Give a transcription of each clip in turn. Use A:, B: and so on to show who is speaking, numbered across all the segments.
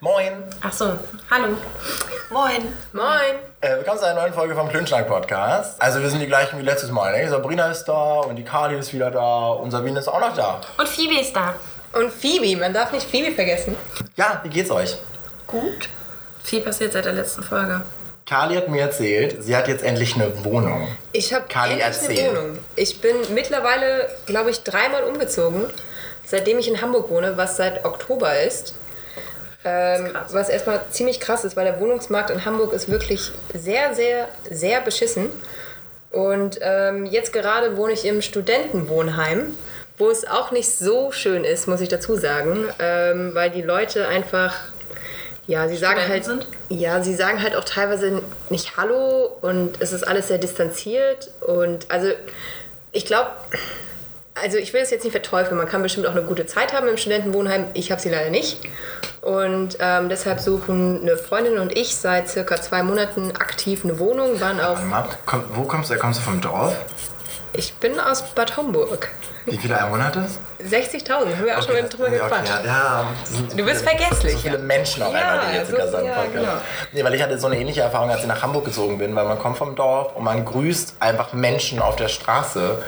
A: Moin.
B: Ach so, hallo.
C: Moin.
B: Moin.
A: Äh, willkommen zu einer neuen Folge vom Klönschlag Podcast. Also wir sind die gleichen wie letztes Mal. Ne? Sabrina ist da und die Kali ist wieder da und Sabine ist auch noch da.
B: Und Phoebe ist da.
C: Und Phoebe, man darf nicht Phoebe vergessen.
A: Ja, wie geht's euch?
C: Gut.
B: Viel passiert seit der letzten Folge.
A: Kali hat mir erzählt, sie hat jetzt endlich eine Wohnung.
C: Ich habe
A: Kali,
C: endlich
A: erzähl.
C: eine Wohnung. Ich bin mittlerweile, glaube ich, dreimal umgezogen, seitdem ich in Hamburg wohne, was seit Oktober ist. Ähm, was erstmal ziemlich krass ist, weil der Wohnungsmarkt in Hamburg ist wirklich sehr, sehr, sehr beschissen. Und ähm, jetzt gerade wohne ich im Studentenwohnheim, wo es auch nicht so schön ist, muss ich dazu sagen, ähm, weil die Leute einfach, ja, sie sagen halt,
B: Studenten
C: ja, sie sagen halt auch teilweise nicht Hallo und es ist alles sehr distanziert und also ich glaube, also ich will es jetzt nicht verteufeln, man kann bestimmt auch eine gute Zeit haben im Studentenwohnheim. Ich habe sie leider nicht. Und ähm, deshalb suchen eine Freundin und ich seit circa zwei Monaten aktiv eine Wohnung, waren auch,
A: mal, komm, wo kommst du? Kommst du vom Dorf?
C: ich bin aus Bad Homburg.
A: Wie viele Einwohner hat das?
C: 60.000, haben wir auch schon mal drüber
A: okay,
C: gequatscht.
A: ja, ja, so
C: Du bist vergesslich,
A: So viele
C: ja.
A: Menschen auf
C: Ja,
A: einmal, die jetzt
C: so-
A: sogar sagen.
C: ja, genau.
A: Nee, weil ich hatte so eine ähnliche Erfahrung, als ich nach Hamburg gezogen bin, weil man kommt vom Dorf und man grüßt einfach Menschen auf der Straße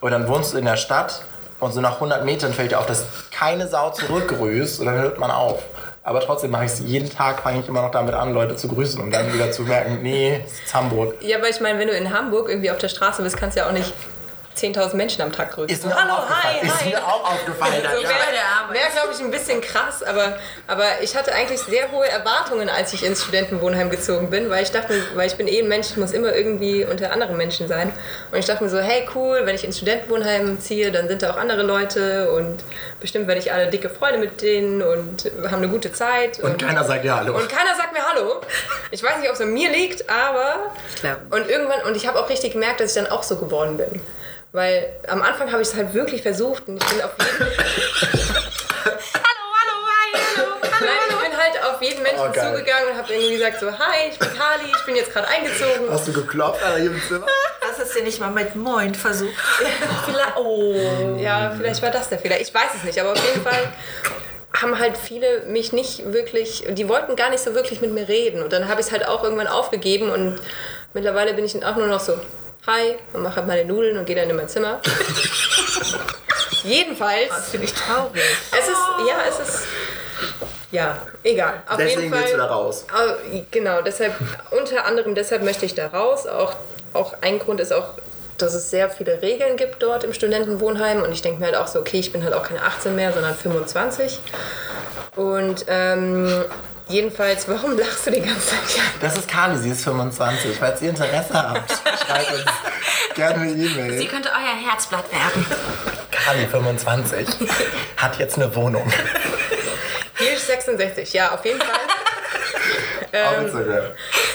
A: und dann wohnst du in der Stadt und so nach 100 Metern fällt dir auf, dass keine Sau zurückgrüßt und dann hört man auf. Aber trotzdem mache ich es jeden Tag, fange ich immer noch damit an, Leute zu grüßen, um dann wieder zu merken, nee, es ist Hamburg.
C: Ja, aber ich meine, wenn du in Hamburg irgendwie auf der Straße bist, kannst du ja auch nicht 10.000 Menschen am Tag grüßen.
A: Ist mir
C: Hallo,
A: auch aufgefallen.
C: hi,
A: ist
C: hi.
A: mir auch aufgefallen.
C: So
A: ja.
C: wäre,
B: Arbeit.
C: wär, glaube ich, ein bisschen krass, aber, aber ich hatte eigentlich sehr hohe Erwartungen, als ich ins Studentenwohnheim gezogen bin, weil ich dachte, weil ich bin eh ein Mensch, ich muss immer irgendwie unter anderen Menschen sein. Und ich dachte mir so, hey cool, wenn ich ins Studentenwohnheim ziehe, dann sind da auch andere Leute und bestimmt werde ich alle dicke Freunde mit denen und haben eine gute Zeit.
A: Und keiner sagt ja Hallo.
C: Und keiner sagt mir Hallo. Ich weiß nicht, ob es an mir liegt, aber.
B: Ich glaube.
C: Und irgendwann, und ich habe auch richtig gemerkt, dass ich dann auch so geworden bin. Weil am Anfang habe ich es halt wirklich versucht und ich bin auf jeden.
B: Hallo, hallo, hi, hallo.
C: Nein, ich bin halt auf jeden Menschen
A: Oh,
C: zugegangen und habe irgendwie gesagt so, hi, ich bin Kali, ich bin jetzt gerade eingezogen.
A: Hast du geklopft an jedem Zimmer?
D: Hast du dir nicht mal mit Moin versucht?
C: Vielleicht, oh. Ja, vielleicht war das der Fehler. Ich weiß es nicht, aber auf jeden Fall haben halt viele mich nicht wirklich, die wollten gar nicht so wirklich mit mir reden. Und dann habe ich es halt auch irgendwann aufgegeben und mittlerweile bin ich auch nur noch so, hi, und mache halt meine Nudeln und gehe dann in mein Zimmer. Jedenfalls,
D: Das finde ich traurig.
C: es ist, ja, es ist, ja, egal. Auf
A: Deswegen
C: jeden Fall,
A: willst du da raus.
C: Au- Genau, deshalb, unter anderem deshalb möchte ich da raus. Auch, auch ein Grund ist auch, dass es sehr viele Regeln gibt dort im Studentenwohnheim. Und ich denke mir halt auch so, okay, ich bin halt auch keine 18 mehr, sondern 25. Und ähm, jedenfalls, warum lachst du die ganze Zeit?
A: Das ist Kali, sie ist 25. Falls ihr Interesse habt, schreibt uns gerne eine
B: Sie
A: E-Mail.
B: könnte euer Herzblatt werden.
A: Kali, 25, hat jetzt eine Wohnung.
C: hier ist 66, ja, auf jeden Fall.
A: Instagram.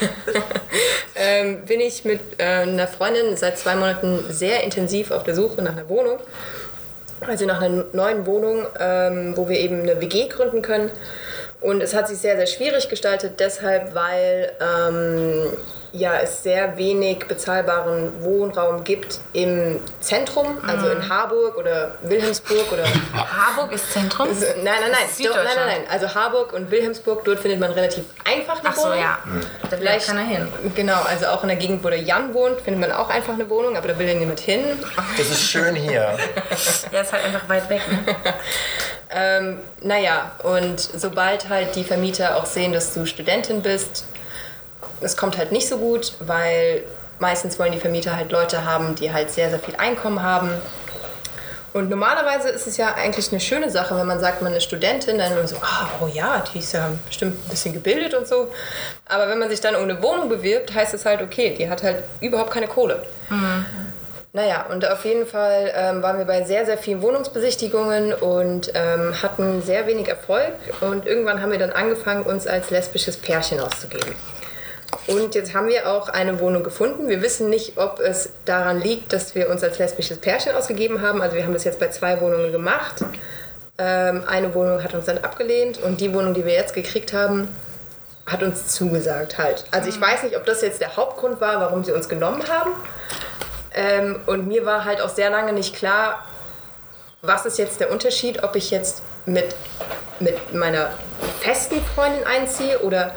C: ähm, bin ich mit äh, einer Freundin seit zwei Monaten sehr intensiv auf der Suche nach einer Wohnung. Also nach einer neuen Wohnung, ähm, wo wir eben eine WG gründen können. Und es hat sich sehr, sehr schwierig gestaltet, deshalb, weil ähm, ja, es sehr wenig bezahlbaren Wohnraum gibt im Zentrum, also in Harburg oder Wilhelmsburg oder
B: Harburg ist Zentrum.
C: also, nein, nein, nein,
B: Das
C: doch, nein, nein, nein. Also Harburg und Wilhelmsburg, dort findet man relativ einfach eine
B: Ach so,
C: Wohnung.
B: ja. Da will
C: Vielleicht
B: keiner hin.
C: Genau, also auch in der Gegend, wo der Jan wohnt, findet man auch einfach eine Wohnung, aber da will ja niemand hin.
A: Es ist schön hier.
B: Der ist halt einfach weit weg. Ne?
C: Ähm, naja, und sobald halt die Vermieter auch sehen, dass du Studentin bist, es kommt halt nicht so gut, weil meistens wollen die Vermieter halt Leute haben, die halt sehr, sehr viel Einkommen haben. Und normalerweise ist es ja eigentlich eine schöne Sache, wenn man sagt, man ist Studentin, dann immer so, ah, oh ja, die ist ja bestimmt ein bisschen gebildet und so. Aber wenn man sich dann um eine Wohnung bewirbt, heißt es halt, okay, die hat halt überhaupt keine Kohle. Naja, und auf jeden Fall ähm, waren wir bei sehr, sehr vielen Wohnungsbesichtigungen und ähm, hatten sehr wenig Erfolg. Und irgendwann haben wir dann angefangen, uns als lesbisches Pärchen auszugeben. Und jetzt haben wir auch eine Wohnung gefunden. Wir wissen nicht, ob es daran liegt, dass wir uns als lesbisches Pärchen ausgegeben haben. Also wir haben das jetzt bei zwei Wohnungen gemacht. Ähm, eine Wohnung hat uns dann abgelehnt und die Wohnung, die wir jetzt gekriegt haben, hat uns zugesagt halt. Also ich weiß nicht, ob das jetzt der Hauptgrund war, warum sie uns genommen haben. Ähm, und mir war halt auch sehr lange nicht klar, was ist jetzt der Unterschied, ob ich jetzt mit, mit meiner festen Freundin einziehe oder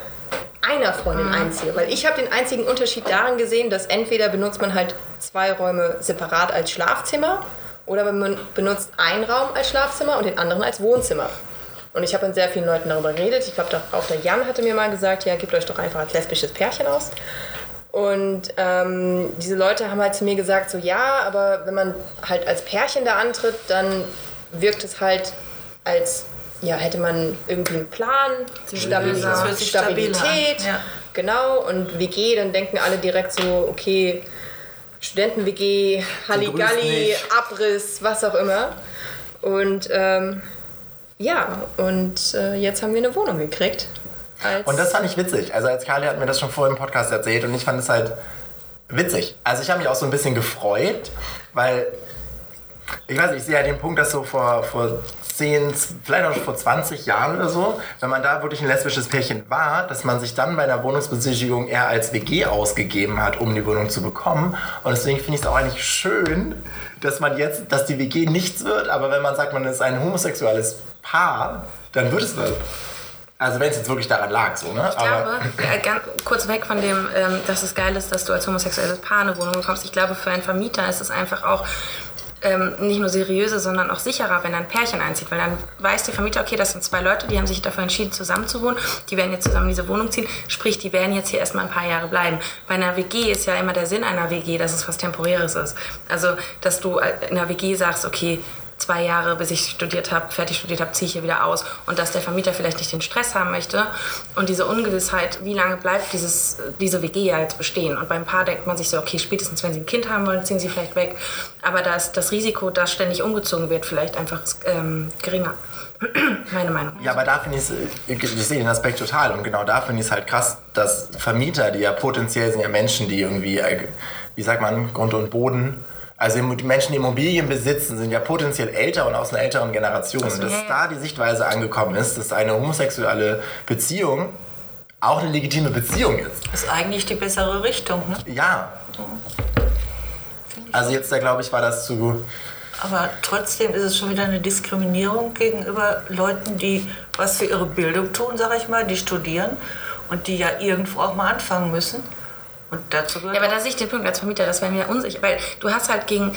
C: einer Freundin einziehe. Weil ich habe den einzigen Unterschied darin gesehen, dass entweder benutzt man halt zwei Räume separat als Schlafzimmer oder man benutzt einen Raum als Schlafzimmer und den anderen als Wohnzimmer. Und ich habe mit sehr vielen Leuten darüber geredet. Ich glaube, auch der Jan hatte mir mal gesagt, ja, gebt euch doch einfach als lesbisches Pärchen aus. Und ähm, diese Leute haben halt zu mir gesagt, so ja, aber wenn man halt als Pärchen da antritt, dann wirkt es halt als, ja, hätte man irgendwie einen Plan, Stabil
D: an,
C: Stabilität,
D: ja.
C: genau. Und WG, dann denken alle direkt so, okay, Studenten-WG, Halligalli. Abriss, was auch immer. Und ähm, ja, und äh, jetzt haben wir eine Wohnung gekriegt. Als
A: Und das fand ich witzig. Also als Kali hat mir das schon vor im Podcast erzählt und ich fand es halt witzig. Also ich habe mich auch so ein bisschen gefreut, weil ich weiß nicht, ich sehe ja den Punkt, dass so vor, vor 10, vielleicht auch vor 20 Jahren oder so, wenn man da wirklich ein lesbisches Pärchen war, dass man sich dann bei einer Wohnungsbesichtigung eher als WG ausgegeben hat, um die Wohnung zu bekommen. Und deswegen finde ich es auch eigentlich schön, dass man jetzt, dass die WG nichts wird, aber wenn man sagt, man ist ein homosexuelles Paar, dann wird es was. Also wenn es jetzt wirklich daran lag, so, ne?
B: Ich glaube, äh, ganz kurz weg von dem, ähm, dass es geil ist, dass du als homosexuelles Paar eine Wohnung bekommst. Ich glaube, für einen Vermieter ist es einfach auch ähm, nicht nur seriöser, sondern auch sicherer, wenn ein Pärchen einzieht. Weil dann weiß der Vermieter, okay, das sind zwei Leute, die haben sich dafür entschieden, zusammen zu wohnen. Die werden jetzt zusammen diese Wohnung ziehen. Sprich, die werden jetzt hier erstmal ein paar Jahre bleiben. Bei einer WG ist ja immer der Sinn einer WG, dass es was Temporäres ist. Also, dass du äh, in einer WG sagst, okay, zwei Jahre, bis ich studiert habe, fertig studiert habe, ziehe ich hier wieder aus. Und dass der Vermieter vielleicht nicht den Stress haben möchte und diese Ungewissheit, wie lange bleibt dieses, diese WG ja jetzt bestehen. Und beim Paar denkt man sich so, okay, spätestens wenn sie ein Kind haben wollen, ziehen sie vielleicht weg. Aber das, das Risiko, dass ständig umgezogen wird, vielleicht einfach ähm, geringer. Meine Meinung.
A: Ja, aber da finde ich ich sehe den Aspekt total und genau da finde ich es halt krass, dass Vermieter, die ja potenziell sind ja Menschen, die irgendwie, äh, wie sagt man, Grund und Boden, also die Menschen, die Immobilien besitzen, sind ja potenziell älter und aus einer älteren Generation. Und dass da die Sichtweise angekommen ist, dass eine homosexuelle Beziehung auch eine legitime Beziehung ist.
D: Das ist eigentlich die bessere Richtung. Ne?
A: Ja. Also jetzt, da glaube ich, war das zu...
D: Aber trotzdem ist es schon wieder eine Diskriminierung gegenüber Leuten, die was für ihre Bildung tun, sag ich mal, die studieren und die ja irgendwo auch mal anfangen müssen. Und dazu gehört
B: Ja, aber da sehe ich den Punkt als Vermieter, das wäre mir unsicher. Weil du hast halt gegen,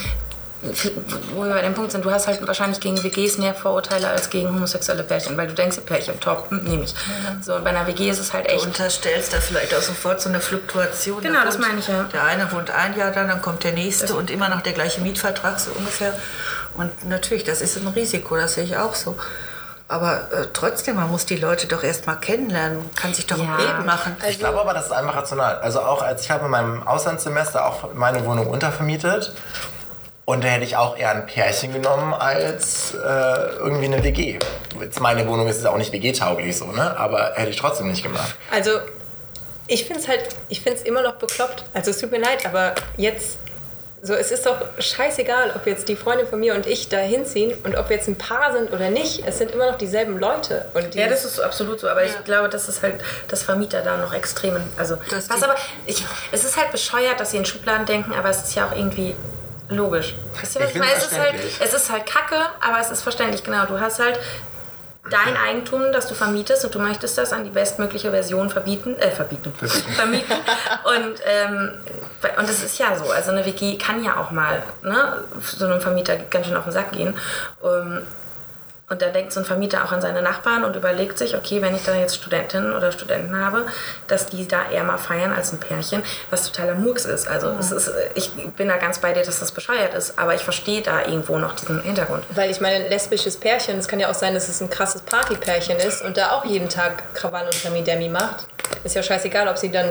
B: wo wir bei dem Punkt sind, du hast halt wahrscheinlich gegen WGs mehr Vorurteile als gegen homosexuelle Pärchen. Weil du denkst, Pärchen, top, hm, nehme ich. So, und bei einer WG ist es halt
D: Du
B: echt.
D: unterstellst da vielleicht auch sofort so eine Fluktuation.
B: Genau,
D: Da
B: das meine ich, ja.
D: Der eine wohnt ein Jahr dann, dann kommt der nächste und immer noch der gleiche Mietvertrag so ungefähr. Und natürlich, das ist ein Risiko, das sehe ich auch so. Aber äh, trotzdem, man muss die Leute doch erst mal kennenlernen, man kann sich doch ein
B: Ja.
D: Leben machen.
A: Ich glaube aber, das ist einfach rational. Also auch als ich habe in meinem Auslandssemester auch meine Wohnung untervermietet und da hätte ich auch eher ein Pärchen genommen als äh, irgendwie eine WG. Jetzt meine Wohnung ist jetzt auch nicht WG-tauglich so, ne? Aber hätte ich trotzdem nicht gemacht.
C: Also, ich finde es halt, ich finde es immer noch bekloppt. Also, es tut mir leid, aber jetzt, so, es ist doch scheißegal, ob jetzt die Freundin von mir und ich da hinziehen und ob wir jetzt ein Paar sind oder nicht. Es sind immer noch dieselben Leute. Und
B: Ja, das ist absolut so, aber ich glaube, das ist halt, dass Vermieter da noch extrem, also,
D: Das
B: was
D: die-
B: aber, ich, es ist halt bescheuert, dass sie in Schubladen denken, aber es ist ja auch irgendwie logisch. Weißt du, was
A: Ich
B: meine? Es ist, halt, es ist halt kacke, aber es ist verständlich, genau. Du hast halt dein Eigentum, das du vermietest und du möchtest das an die bestmögliche Version verbieten, äh, verbieten, vermieten. Und, ähm, und das ist ja so, also eine WG kann ja auch mal ne, so einem Vermieter ganz schön auf den Sack gehen. Ähm, und da denkt so ein Vermieter auch an seine Nachbarn und überlegt sich, okay, wenn ich da jetzt Studentinnen oder Studenten habe, dass die da eher mal feiern als ein Pärchen, was totaler Murks ist. Also es ist, ich bin da ganz bei dir, dass das bescheuert ist, aber ich verstehe da irgendwo noch diesen Hintergrund.
C: Weil ich meine, ein lesbisches Pärchen, es kann ja auch sein, dass es ein krasses Partypärchen ist und da auch jeden Tag Krawall und Demi Macht. Ist ja scheißegal, ob sie dann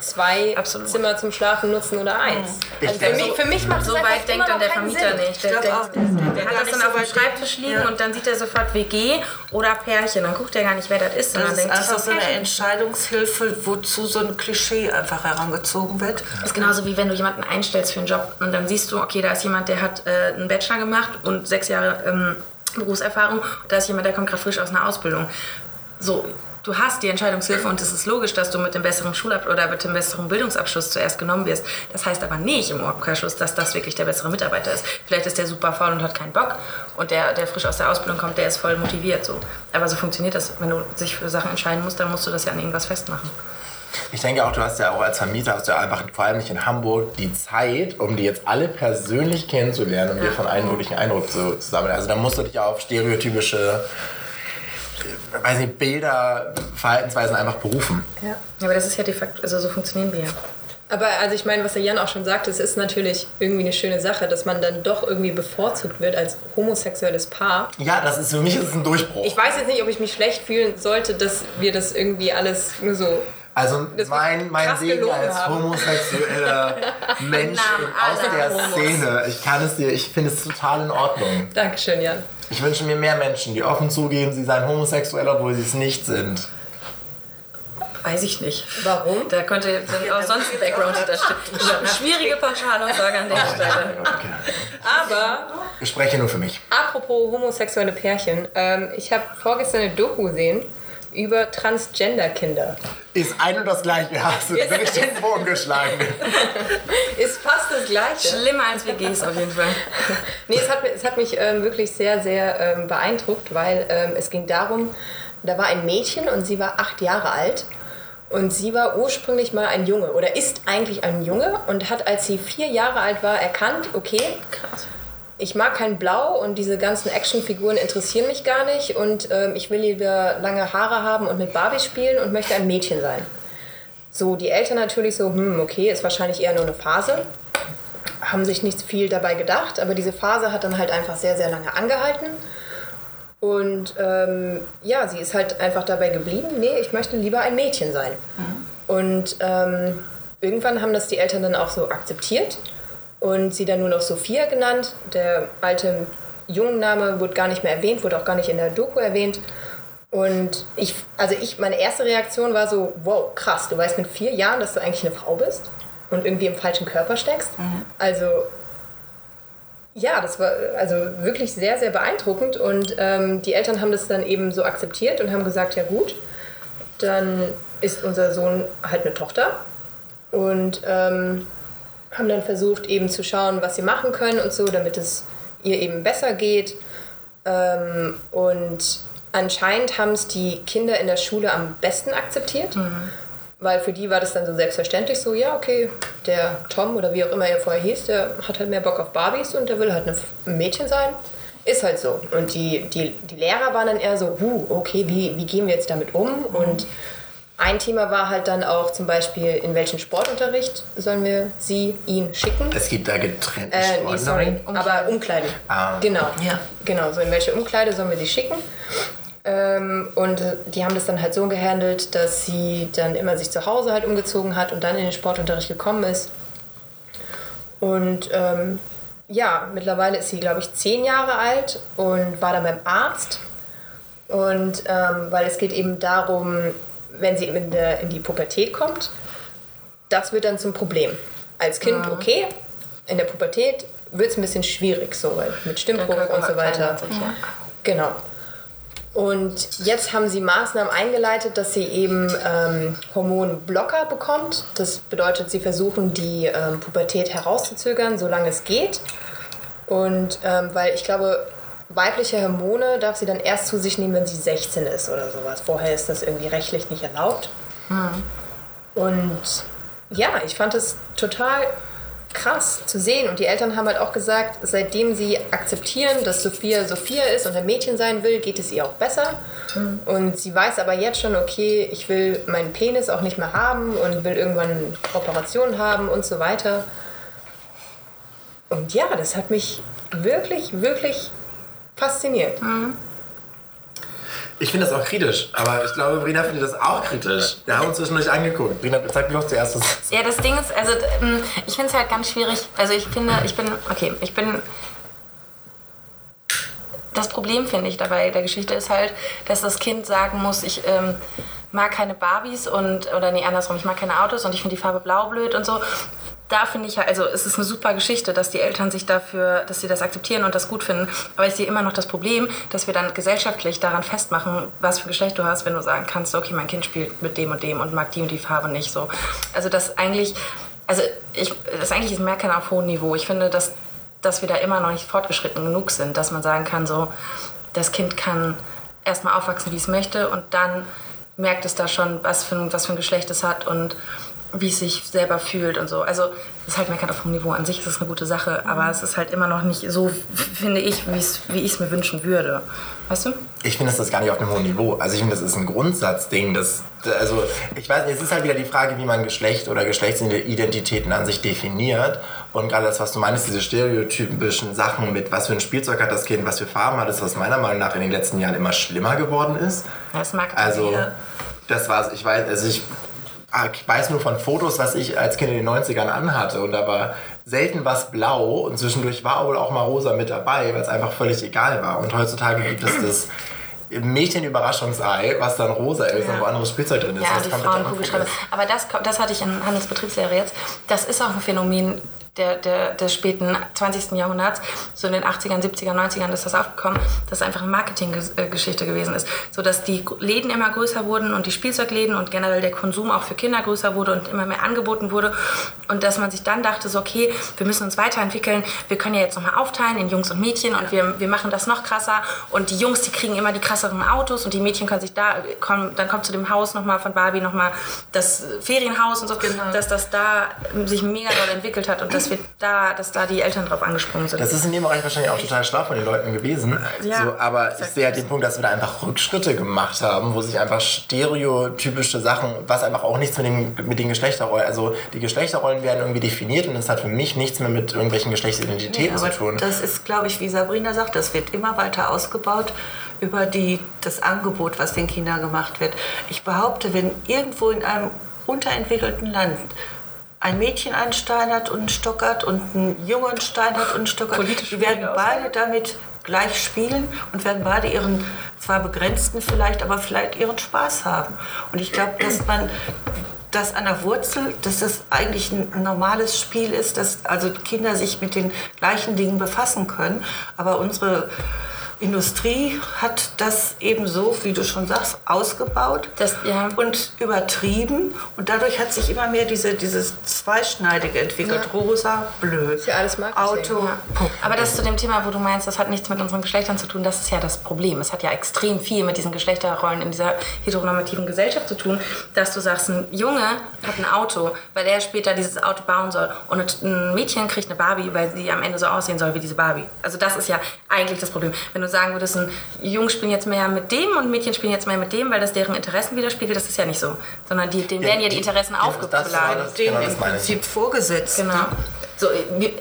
C: zwei
B: Absolut.
C: Zimmer zum Schlafen nutzen oder eins.
A: Ich
C: Also für, mich, für mich macht es
B: So weit denkt
C: immer
B: dann
C: noch
B: der Vermieter
C: Sinn.
B: nicht. Der,
D: Ich glaub auch,
B: der,
D: der
B: hat das dann
D: so
B: auf dem Schreibtisch liegen
D: Ja.
B: und dann sieht er sofort WG oder Pärchen. Dann guckt er gar nicht, wer das ist.
D: Das
B: sondern
D: ist
B: denkt sich
D: einfach so eine. Entscheidungshilfe, wozu so ein Klischee einfach herangezogen wird.
B: Das ist genauso wie wenn du jemanden einstellst für einen Job und dann siehst du, okay, da ist jemand, der hat äh, einen Bachelor gemacht und sechs Jahre ähm, Berufserfahrung und da ist jemand, der kommt gerade frisch aus einer Ausbildung. So, du hast die Entscheidungshilfe und es ist logisch, dass du mit dem besseren Schulabschluss oder mit dem besseren Bildungsabschluss zuerst genommen wirst. Das heißt aber nicht im Umkehrschluss, dass das wirklich der bessere Mitarbeiter ist. Vielleicht ist der super faul und hat keinen Bock und der, der frisch aus der Ausbildung kommt, der ist voll motiviert so. Aber so funktioniert das. Wenn du dich für Sachen entscheiden musst, dann musst du das ja an irgendwas festmachen.
A: Ich denke auch, du hast ja auch als Vermieter, hast du ja einfach vor allem nicht in Hamburg die Zeit, um die jetzt alle persönlich kennenzulernen und dir von allen möglichen Eindruck zu, zu sammeln. Also da musst du dich auf stereotypische weiß nicht, Bilder, Verhaltensweisen einfach berufen.
B: Ja. Aber das ist ja de facto, also so funktionieren wir ja.
C: Aber also ich meine, was der Jan auch schon sagte, es ist natürlich irgendwie eine schöne Sache, dass man dann doch irgendwie bevorzugt wird als homosexuelles Paar.
A: Ja, das ist für mich ist es ein Durchbruch.
C: Ich weiß jetzt nicht, ob ich mich schlecht fühlen sollte, dass wir das irgendwie alles nur so
A: Also
C: Das
A: mein, mein Segen als
C: haben.
A: homosexueller Mensch aus der. Szene, ich kann es dir, ich finde es total in Ordnung.
C: Dankeschön, Jan.
A: Ich wünsche mir mehr Menschen, die offen zugeben, sie seien homosexuell, obwohl sie es nicht sind.
B: Weiß ich nicht.
C: Warum?
B: Da könnte auch sonst ein Background hinterstehen. Schwierige Pauschalaussage an der Stelle.
A: Okay.
C: Aber
A: Ich spreche nur für mich.
C: apropos homosexuelle Pärchen, ähm, ich habe vorgestern eine Doku gesehen über Transgender-Kinder.
A: Ist ein und das gleiche. Hast du wirklich den Bogen geschlagen.
C: Ist fast das Gleiche.
B: Schlimmer als WGs auf jeden Fall.
C: Nee, es hat, es hat mich ähm, wirklich sehr, sehr ähm, beeindruckt, weil ähm, es ging darum, da war ein Mädchen und sie war acht Jahre alt. Und sie war ursprünglich mal ein Junge oder ist eigentlich ein Junge und hat, als sie vier Jahre alt war, erkannt, okay,
B: Krass.
C: Ich mag kein Blau und diese ganzen Actionfiguren interessieren mich gar nicht und ähm, ich will lieber lange Haare haben und mit Barbie spielen und möchte ein Mädchen sein. So, die Eltern natürlich so, hm, okay, ist wahrscheinlich eher nur eine Phase. Haben sich nicht viel dabei gedacht, aber diese Phase hat dann halt einfach sehr, sehr lange angehalten. Und ähm, ja, sie ist halt einfach dabei geblieben, nee, ich möchte lieber ein Mädchen sein. Und ähm, irgendwann haben das die Eltern dann auch so akzeptiert und sie dann nur noch Sophia genannt. Der alte Jungenname wurde gar nicht mehr erwähnt, wurde auch gar nicht in der Doku erwähnt. Und ich, also ich, meine erste Reaktion war so, wow, krass, du weißt mit vier Jahren, dass du eigentlich eine Frau bist und irgendwie im falschen Körper steckst. Also ja, das war also wirklich sehr, sehr beeindruckend. Und ähm, die Eltern haben das dann eben so akzeptiert und haben gesagt, ja gut, dann ist unser Sohn halt eine Tochter. Und ähm, haben dann versucht eben zu schauen, was sie machen können und so, damit es ihr eben besser geht. Ähm, und anscheinend haben es die Kinder in der Schule am besten akzeptiert. Weil für die war das dann so selbstverständlich so, ja, okay, der Tom oder wie auch immer er vorher hieß, der hat halt mehr Bock auf Barbies und der will halt ein Mädchen sein. Ist halt so. Und die, die, die Lehrer waren dann eher so, huh, okay, wie, wie gehen wir jetzt damit um? Und ein Thema war halt dann auch zum Beispiel, in welchen Sportunterricht sollen wir sie, ihn schicken?
A: Es gibt da getrennte
C: Äh, nee, sorry,
A: Sportarten.
C: aber Umkleiden.
A: Ah.
C: Genau.
D: Ja.
C: Genau, so in welche Umkleide sollen wir die schicken? Ähm, und die haben das dann halt so gehandelt, dass sie dann immer sich zu Hause halt umgezogen hat und dann in den Sportunterricht gekommen ist. Und ähm, ja, mittlerweile ist sie, glaube ich, zehn Jahre alt und war dann beim Arzt. Und ähm, weil es geht eben darum, wenn sie in, der, in die Pubertät kommt, das wird dann zum Problem. Als Kind okay, in der Pubertät wird es ein bisschen schwierig, so weil mit Stimmbruch und so weiter.
B: sich, ja.
C: Genau. Und jetzt haben sie Maßnahmen eingeleitet, dass sie eben ähm, Hormonblocker bekommt. Das bedeutet, sie versuchen die ähm, Pubertät herauszuzögern, solange es geht. Und ähm, weil ich glaube, weibliche Hormone darf sie dann erst zu sich nehmen, wenn sie 16 ist oder sowas. Vorher ist das irgendwie rechtlich nicht erlaubt. Und ja, ich fand es total krass zu sehen. Und die Eltern haben halt auch gesagt, seitdem sie akzeptieren, dass Sophia Sophia ist und ein Mädchen sein will, geht es ihr auch besser. Und sie weiß aber jetzt schon, okay, ich will meinen Penis auch nicht mehr haben und will irgendwann Operationen haben und so weiter. Und ja, das hat mich wirklich, wirklich fasziniert.
A: Ich finde das auch kritisch, aber ich glaube, Brina findet das auch kritisch. Wir haben uns zwischendurch angeguckt. Brina, sag mir doch zuerst was.
B: Ja, das Ding ist, also ähm, ich finde es halt ganz schwierig. Also ich finde, ich bin, okay, ich bin. Das Problem finde ich dabei der Geschichte ist halt, dass das Kind sagen muss, ich, ähm, mag keine Barbies und, oder nee, andersrum, ich mag keine Autos und ich finde die Farbe blau blöd und so. Da finde ich, also es ist eine super Geschichte, dass die Eltern sich dafür, dass sie das akzeptieren und das gut finden. Aber ich sehe immer noch das Problem, dass wir dann gesellschaftlich daran festmachen, was für Geschlecht du hast, wenn du sagen kannst, okay, mein Kind spielt mit dem und dem und mag die und die Farbe nicht so. Also das eigentlich, also ich, das eigentlich ist Meckern auf hohem Niveau. Ich finde, dass, dass wir da immer noch nicht fortgeschritten genug sind, dass man sagen kann, so, das Kind kann erstmal aufwachsen, wie es möchte und dann merkt es da schon, was für, was für ein Geschlecht es hat und wie es sich selber fühlt und so. Also das ist halt Meckern auf hohem Niveau. An sich ist es eine gute Sache, aber es ist halt immer noch nicht so, finde ich, wie ich es mir wünschen würde. Weißt du?
A: Ich finde, das ist gar nicht auf einem hohen Niveau. Also ich finde, das ist ein Grundsatzding. Das, also ich weiß nicht, es ist halt wieder die Frage, wie man Geschlecht oder Geschlechtsidentitäten an sich definiert. Und gerade das, was du meinst, diese stereotypischen Sachen mit, was für ein Spielzeug hat das Kind, was für Farben hat es, was meiner Meinung nach in den letzten Jahren immer schlimmer geworden ist.
B: Das mag
A: Also,
B: Ja.
A: das war, ich weiß, also ich, ich weiß nur von Fotos, was ich als Kind in den 90ern anhatte. Und da war selten was blau und zwischendurch war wohl auch mal rosa mit dabei, weil es einfach völlig egal war. Und heutzutage gibt es das Mädchenüberraschungsei, was dann rosa ist und wo anderes Spielzeug drin ist.
B: Ja, die Frauenkugelschreiber. Aber das, das hatte ich in Handelsbetriebslehre jetzt. Das ist auch ein Phänomen der, der, des späten 20. Jahrhunderts. So in den 80ern, 70ern, 90ern ist das aufgekommen, dass es einfach eine Marketinggeschichte gewesen ist. So dass die Läden immer größer wurden und die Spielzeugläden und generell der Konsum auch für Kinder größer wurde und immer mehr angeboten wurde. Und dass man sich dann dachte, so okay, wir müssen uns weiterentwickeln. Wir können ja jetzt nochmal aufteilen in Jungs und Mädchen und wir, wir machen das noch krasser. Und die Jungs, die kriegen immer die krasseren Autos und die Mädchen können sich da, kommen, dann kommt zu dem Haus nochmal von Barbie nochmal das Ferienhaus und so, dass das da sich mega doll entwickelt hat und dass wir da, dass da die Eltern drauf angesprungen sind.
A: Das ist in dem Bereich wahrscheinlich auch total schlau von den Leuten gewesen.
B: Ja,
A: so, aber ich sehe halt den Punkt, dass wir da einfach Rückschritte gemacht haben, wo sich einfach stereotypische Sachen, was einfach auch nichts mit, dem, mit den Geschlechterrollen, also die Geschlechterrollen werden irgendwie definiert und das hat für mich nichts mehr mit irgendwelchen Geschlechtsidentitäten
D: Nee,
A: zu tun.
D: das ist, glaube ich, wie Sabrina sagt, das wird immer weiter ausgebaut über die, das Angebot, was den Kindern gemacht wird. Ich behaupte, wenn irgendwo in einem unterentwickelten Land ein Mädchen einen Stein hat und einen Stock hat und ein Junge einen Stein hat und einen Stock hat,
B: Politisch
D: die werden beide damit gleich spielen und werden beide ihren, zwar begrenzten vielleicht, aber vielleicht ihren Spaß haben. Und ich glaube, dass man das an der Wurzel, dass das eigentlich ein normales Spiel ist, dass also Kinder sich mit den gleichen Dingen befassen können. Aber unsere Industrie hat das eben so, wie du schon sagst, ausgebaut
B: Das- ja.
D: und übertrieben. Und dadurch hat sich immer mehr diese, dieses Zweischneidige entwickelt. Rosa, blöd.
C: ja.
D: Auto,
B: Ja. Aber das zu dem Thema, wo du meinst, das hat nichts mit unseren Geschlechtern zu tun, das ist ja das Problem. Es hat ja extrem viel mit diesen Geschlechterrollen in dieser heteronormativen Gesellschaft zu tun, dass du sagst, ein Junge hat ein Auto, weil er später dieses Auto bauen soll. Und ein Mädchen kriegt eine Barbie, weil sie am Ende so aussehen soll wie diese Barbie. Also das ist ja eigentlich das Problem. Wenn du sagen würdest, ein Jungs spielen jetzt mehr mit dem und Mädchen spielen jetzt mehr mit dem, weil das deren Interessen widerspiegelt, das ist ja nicht so. Sondern die, denen werden ja die Interessen
A: das-
B: aufgeladen.
A: das-
D: denen
A: genau, das
D: im
A: ich.
D: Prinzip vorgesetzt.
B: Genau. So,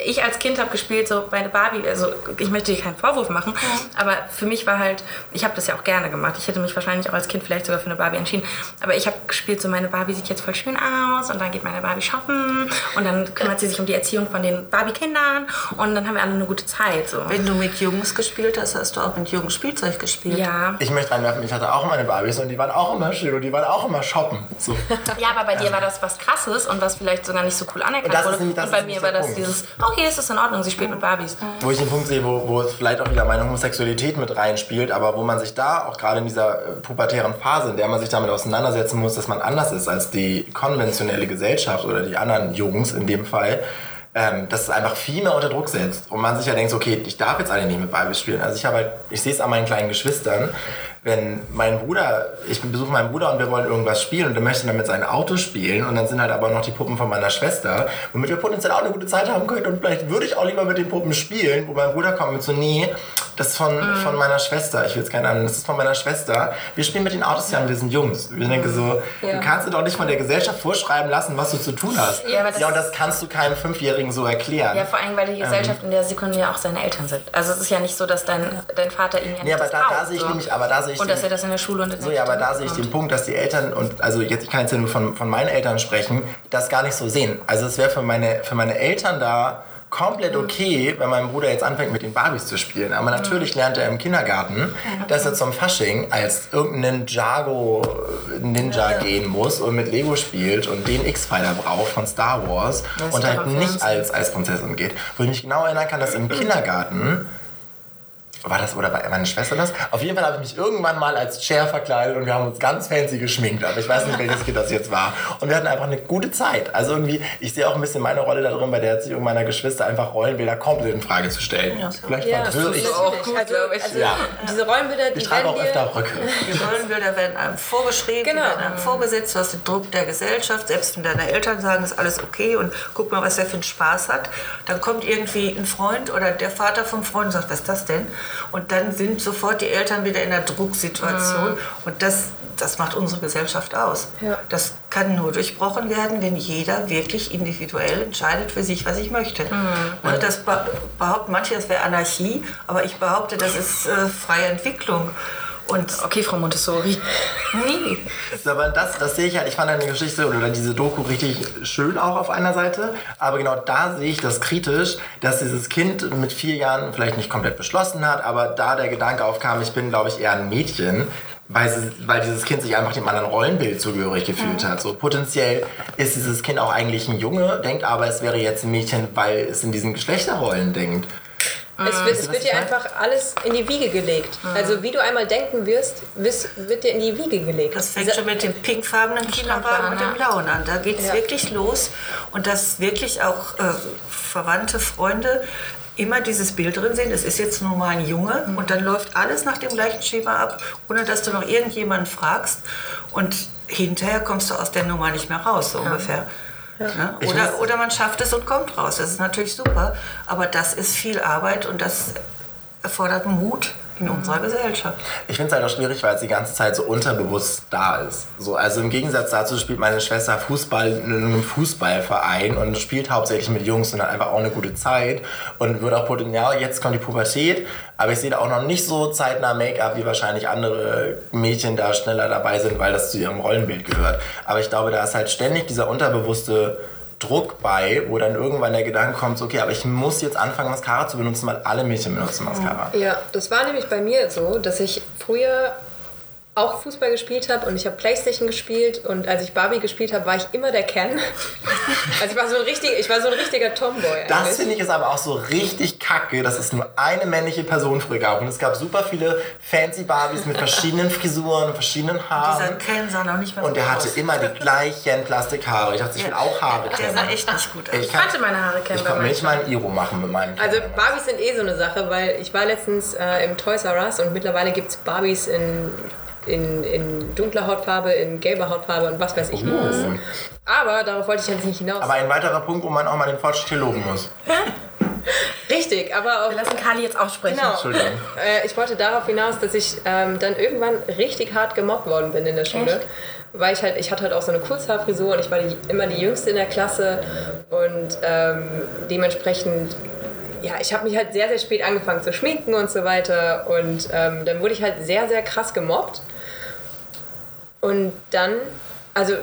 B: ich als Kind habe gespielt, so meine Barbie, also ich möchte dir keinen Vorwurf machen, aber für mich war halt, ich habe das ja auch gerne gemacht. Ich hätte mich wahrscheinlich auch als Kind vielleicht sogar für eine Barbie entschieden. Aber ich habe gespielt, so meine Barbie sieht jetzt voll schön aus und dann geht meine Barbie shoppen und dann kümmert sie sich um die Erziehung von den Barbie-Kindern und dann haben wir alle eine gute Zeit. So.
D: Wenn du mit Jungs gespielt hast, hast du auch mit Jungs Spielzeug gespielt.
B: Ja.
A: Ich möchte reinwerfen, ich hatte auch meine Barbies und die waren auch immer schön und die waren auch immer shoppen. So.
B: Ja, aber bei dir war das was Krasses und was vielleicht sogar nicht so cool anerkannt
A: ist
B: wurde.
A: nämlich- das
B: und bei
A: ist
B: mir war das
A: Punkt.
B: dieses, okay, ist das in Ordnung, sie spielt mit Barbies.
A: Wo ich den Punkt sehe, wo, wo es vielleicht auch wieder meine Homosexualität mit reinspielt, aber wo man sich da auch gerade in dieser äh, pubertären Phase, in der man sich damit auseinandersetzen muss, dass man anders ist als die konventionelle Gesellschaft oder die anderen Jungs in dem Fall, ähm, dass es einfach viel mehr unter Druck setzt. Und man sich ja denkt, okay, ich darf jetzt eigentlich nicht mit Barbies spielen. Also ich habe halt, ich sehe es an meinen kleinen Geschwistern, wenn mein Bruder, ich besuche meinen Bruder und wir wollen irgendwas spielen und er möchte dann mit seinem Auto spielen und dann sind halt aber noch die Puppen von meiner Schwester, womit wir potenziell auch eine gute Zeit haben könnten und vielleicht würde ich auch lieber mit den Puppen spielen, wo mein Bruder kommt mit so, nee, das ist von,
B: Mhm.
A: von meiner Schwester, ich will jetzt keinen Namen, das ist von meiner Schwester. Wir spielen mit den Autos ja und wir sind Jungs. Ich denke so,
C: Ja.
A: du kannst dir doch nicht von der Gesellschaft vorschreiben lassen, was du zu tun hast.
B: Ja,
A: ja und das kannst du keinem Fünfjährigen so erklären.
B: Ja, vor allem, weil die Gesellschaft in der Sekunde ja auch seine Eltern sind. Also es ist ja nicht so, dass dein, dein Vater ihn ja
A: Nee, aber
B: das
A: da- da sehe ich nämlich- aber da sehe ich
B: Und dass
A: den-
B: er das in der Schule und in
A: So,
B: der
A: ja, aber da sehe ich den. Punkt, dass die Eltern, und also jetzt, ich kann jetzt ja nur von, von meinen Eltern sprechen, das gar nicht so sehen. Also es wäre für meine, für meine Eltern da komplett okay, wenn mein Bruder jetzt anfängt mit den Barbies zu spielen. Aber natürlich lernt er im Kindergarten, dass er zum Fasching als irgendein Ninjago Ninja gehen muss und mit Lego spielt und den X-Fighter braucht von Star Wars und halt nicht als, als Prinzessin geht. Wo ich mich genau erinnern kann, dass im Kindergarten war das oder war meine Schwester das? Auf jeden Fall habe ich mich irgendwann mal als Cher verkleidet und wir haben uns ganz fancy geschminkt. Aber ich weiß nicht, welches Kind das jetzt war. Und wir hatten einfach eine gute Zeit. Also irgendwie, ich sehe auch ein bisschen meine Rolle darin, bei der Erziehung meiner Geschwister einfach Rollenbilder komplett in Frage zu stellen.
D: Ja.
A: Vielleicht
C: Ja,
A: verwirre
C: das
B: auch gut,
C: also,
B: ich.
C: also
A: Ja.
C: diese Rollenbilder, die
A: Ich trage auch
C: werden dir,
A: öfter Röcke.
D: Die Rollenbilder werden einem vorgeschrieben,
C: Genau.
D: werden einem vorgesetzt, du hast den Druck der Gesellschaft, selbst wenn deine Eltern sagen, ist alles okay und guck mal, was der für einen Spaß hat, dann kommt irgendwie ein Freund oder der Vater vom Freund und sagt, was ist das denn? Und dann sind sofort die Eltern wieder in der Drucksituation und das, das macht unsere Gesellschaft aus.
C: Ja.
D: Das kann nur durchbrochen werden, wenn jeder wirklich individuell entscheidet für sich, was ich möchte. Und das be- behaupten manche, das wäre Anarchie, aber ich behaupte, das ist äh, freie Entwicklung. Und
B: Okay, Frau Montessori.
D: nie.
A: Aber das, das sehe ich halt, ich fand deine Geschichte oder diese Doku richtig schön auch auf einer Seite. Aber genau da sehe ich das kritisch, dass dieses Kind mit vier Jahren vielleicht nicht komplett beschlossen hat, aber da der Gedanke aufkam, ich bin, glaube ich, eher ein Mädchen. Weil, sie, weil dieses Kind sich einfach dem anderen Rollenbild zugehörig gefühlt hat. So potenziell ist dieses Kind auch eigentlich ein Junge, denkt aber, es wäre jetzt ein Mädchen, weil es in diesen Geschlechterrollen denkt.
C: Es wird,
A: Weißt
C: es wird dir einfach alles in die Wiege gelegt. Also wie du einmal denken wirst, wird dir in die Wiege gelegt.
D: Das fängt schon mit dem pinkfarbenen Kinderwagen und dem blauen an. Da geht es
C: Ja.
D: wirklich los. Und dass wirklich auch äh, Verwandte, Freunde immer dieses Bild drin sehen, es ist jetzt nur mal ein Junge und dann läuft alles nach dem gleichen Schema ab, ohne dass du noch irgendjemanden fragst. Und hinterher kommst du aus der Nummer nicht mehr raus, so ungefähr.
A: Ich
D: Oder, oder man schafft es und kommt raus. Das ist natürlich super, aber das ist viel Arbeit und das erfordert Mut in unserer Gesellschaft.
A: Ich finde es halt auch schwierig, weil es die ganze Zeit so unterbewusst da ist. So, also im Gegensatz dazu spielt meine Schwester Fußball in einem Fußballverein und spielt hauptsächlich mit Jungs und hat einfach auch eine gute Zeit und wird auch Potenzial. Jetzt kommt die Pubertät, aber ich sehe da auch noch nicht so zeitnah Make-up, wie wahrscheinlich andere Mädchen da schneller dabei sind, weil das zu ihrem Rollenbild gehört. Aber ich glaube, da ist halt ständig dieser unterbewusste Druck bei, wo dann irgendwann der Gedanke kommt, okay, aber ich muss jetzt anfangen, Mascara zu benutzen, weil alle Mädchen benutzen Mascara.
C: Ja, das war nämlich bei mir so, dass ich früher auch Fußball gespielt habe und ich habe Playstation gespielt und als ich Barbie gespielt habe, war ich immer der Ken. Also ich war so ein, richtig, ich war so ein richtiger Tomboy
A: Das
C: eigentlich.
A: finde ich ist aber auch so richtig kacke, dass es nur eine männliche Person früher gab. Und es gab super viele fancy Barbies mit verschiedenen Frisuren, verschiedenen
D: Dieser
A: Haaren.
D: Ken sah noch nicht mehr
A: Und der hatte
D: aus.
A: immer die gleichen Plastikhaare. Ich dachte, ich will auch Haare
D: Der
A: kennen.
D: sah echt nicht gut aus.
A: Ich, kann,
B: hatte meine Haare kennen
A: ich
B: bei
A: konnte nicht mal ein Iro machen mit meinen
C: Also
A: Kindern.
C: Barbies sind eh so eine Sache, weil ich war letztens äh, im Toys R Us und mittlerweile gibt es Barbies in, in, in dunkler Hautfarbe, in gelber Hautfarbe und was weiß ich
A: Oh.
C: was. Aber darauf wollte ich jetzt nicht hinaus.
A: Aber ein weiterer Punkt, wo man auch mal den Fortschritt hier loben muss.
C: Richtig, aber auch
B: Wir lassen Kali jetzt auch sprechen.
C: Genau.
A: Entschuldigung.
C: Äh, ich wollte darauf hinaus, dass ich ähm, dann irgendwann richtig hart gemobbt worden bin in der Schule. Weil ich halt, ich hatte halt auch so eine Kurzhaarfrisur und ich war die, immer die Jüngste in der Klasse und ähm, dementsprechend, ja, ich habe mich halt sehr, sehr spät angefangen zu schminken und so weiter und ähm, dann wurde ich halt sehr, sehr krass gemobbt und dann, also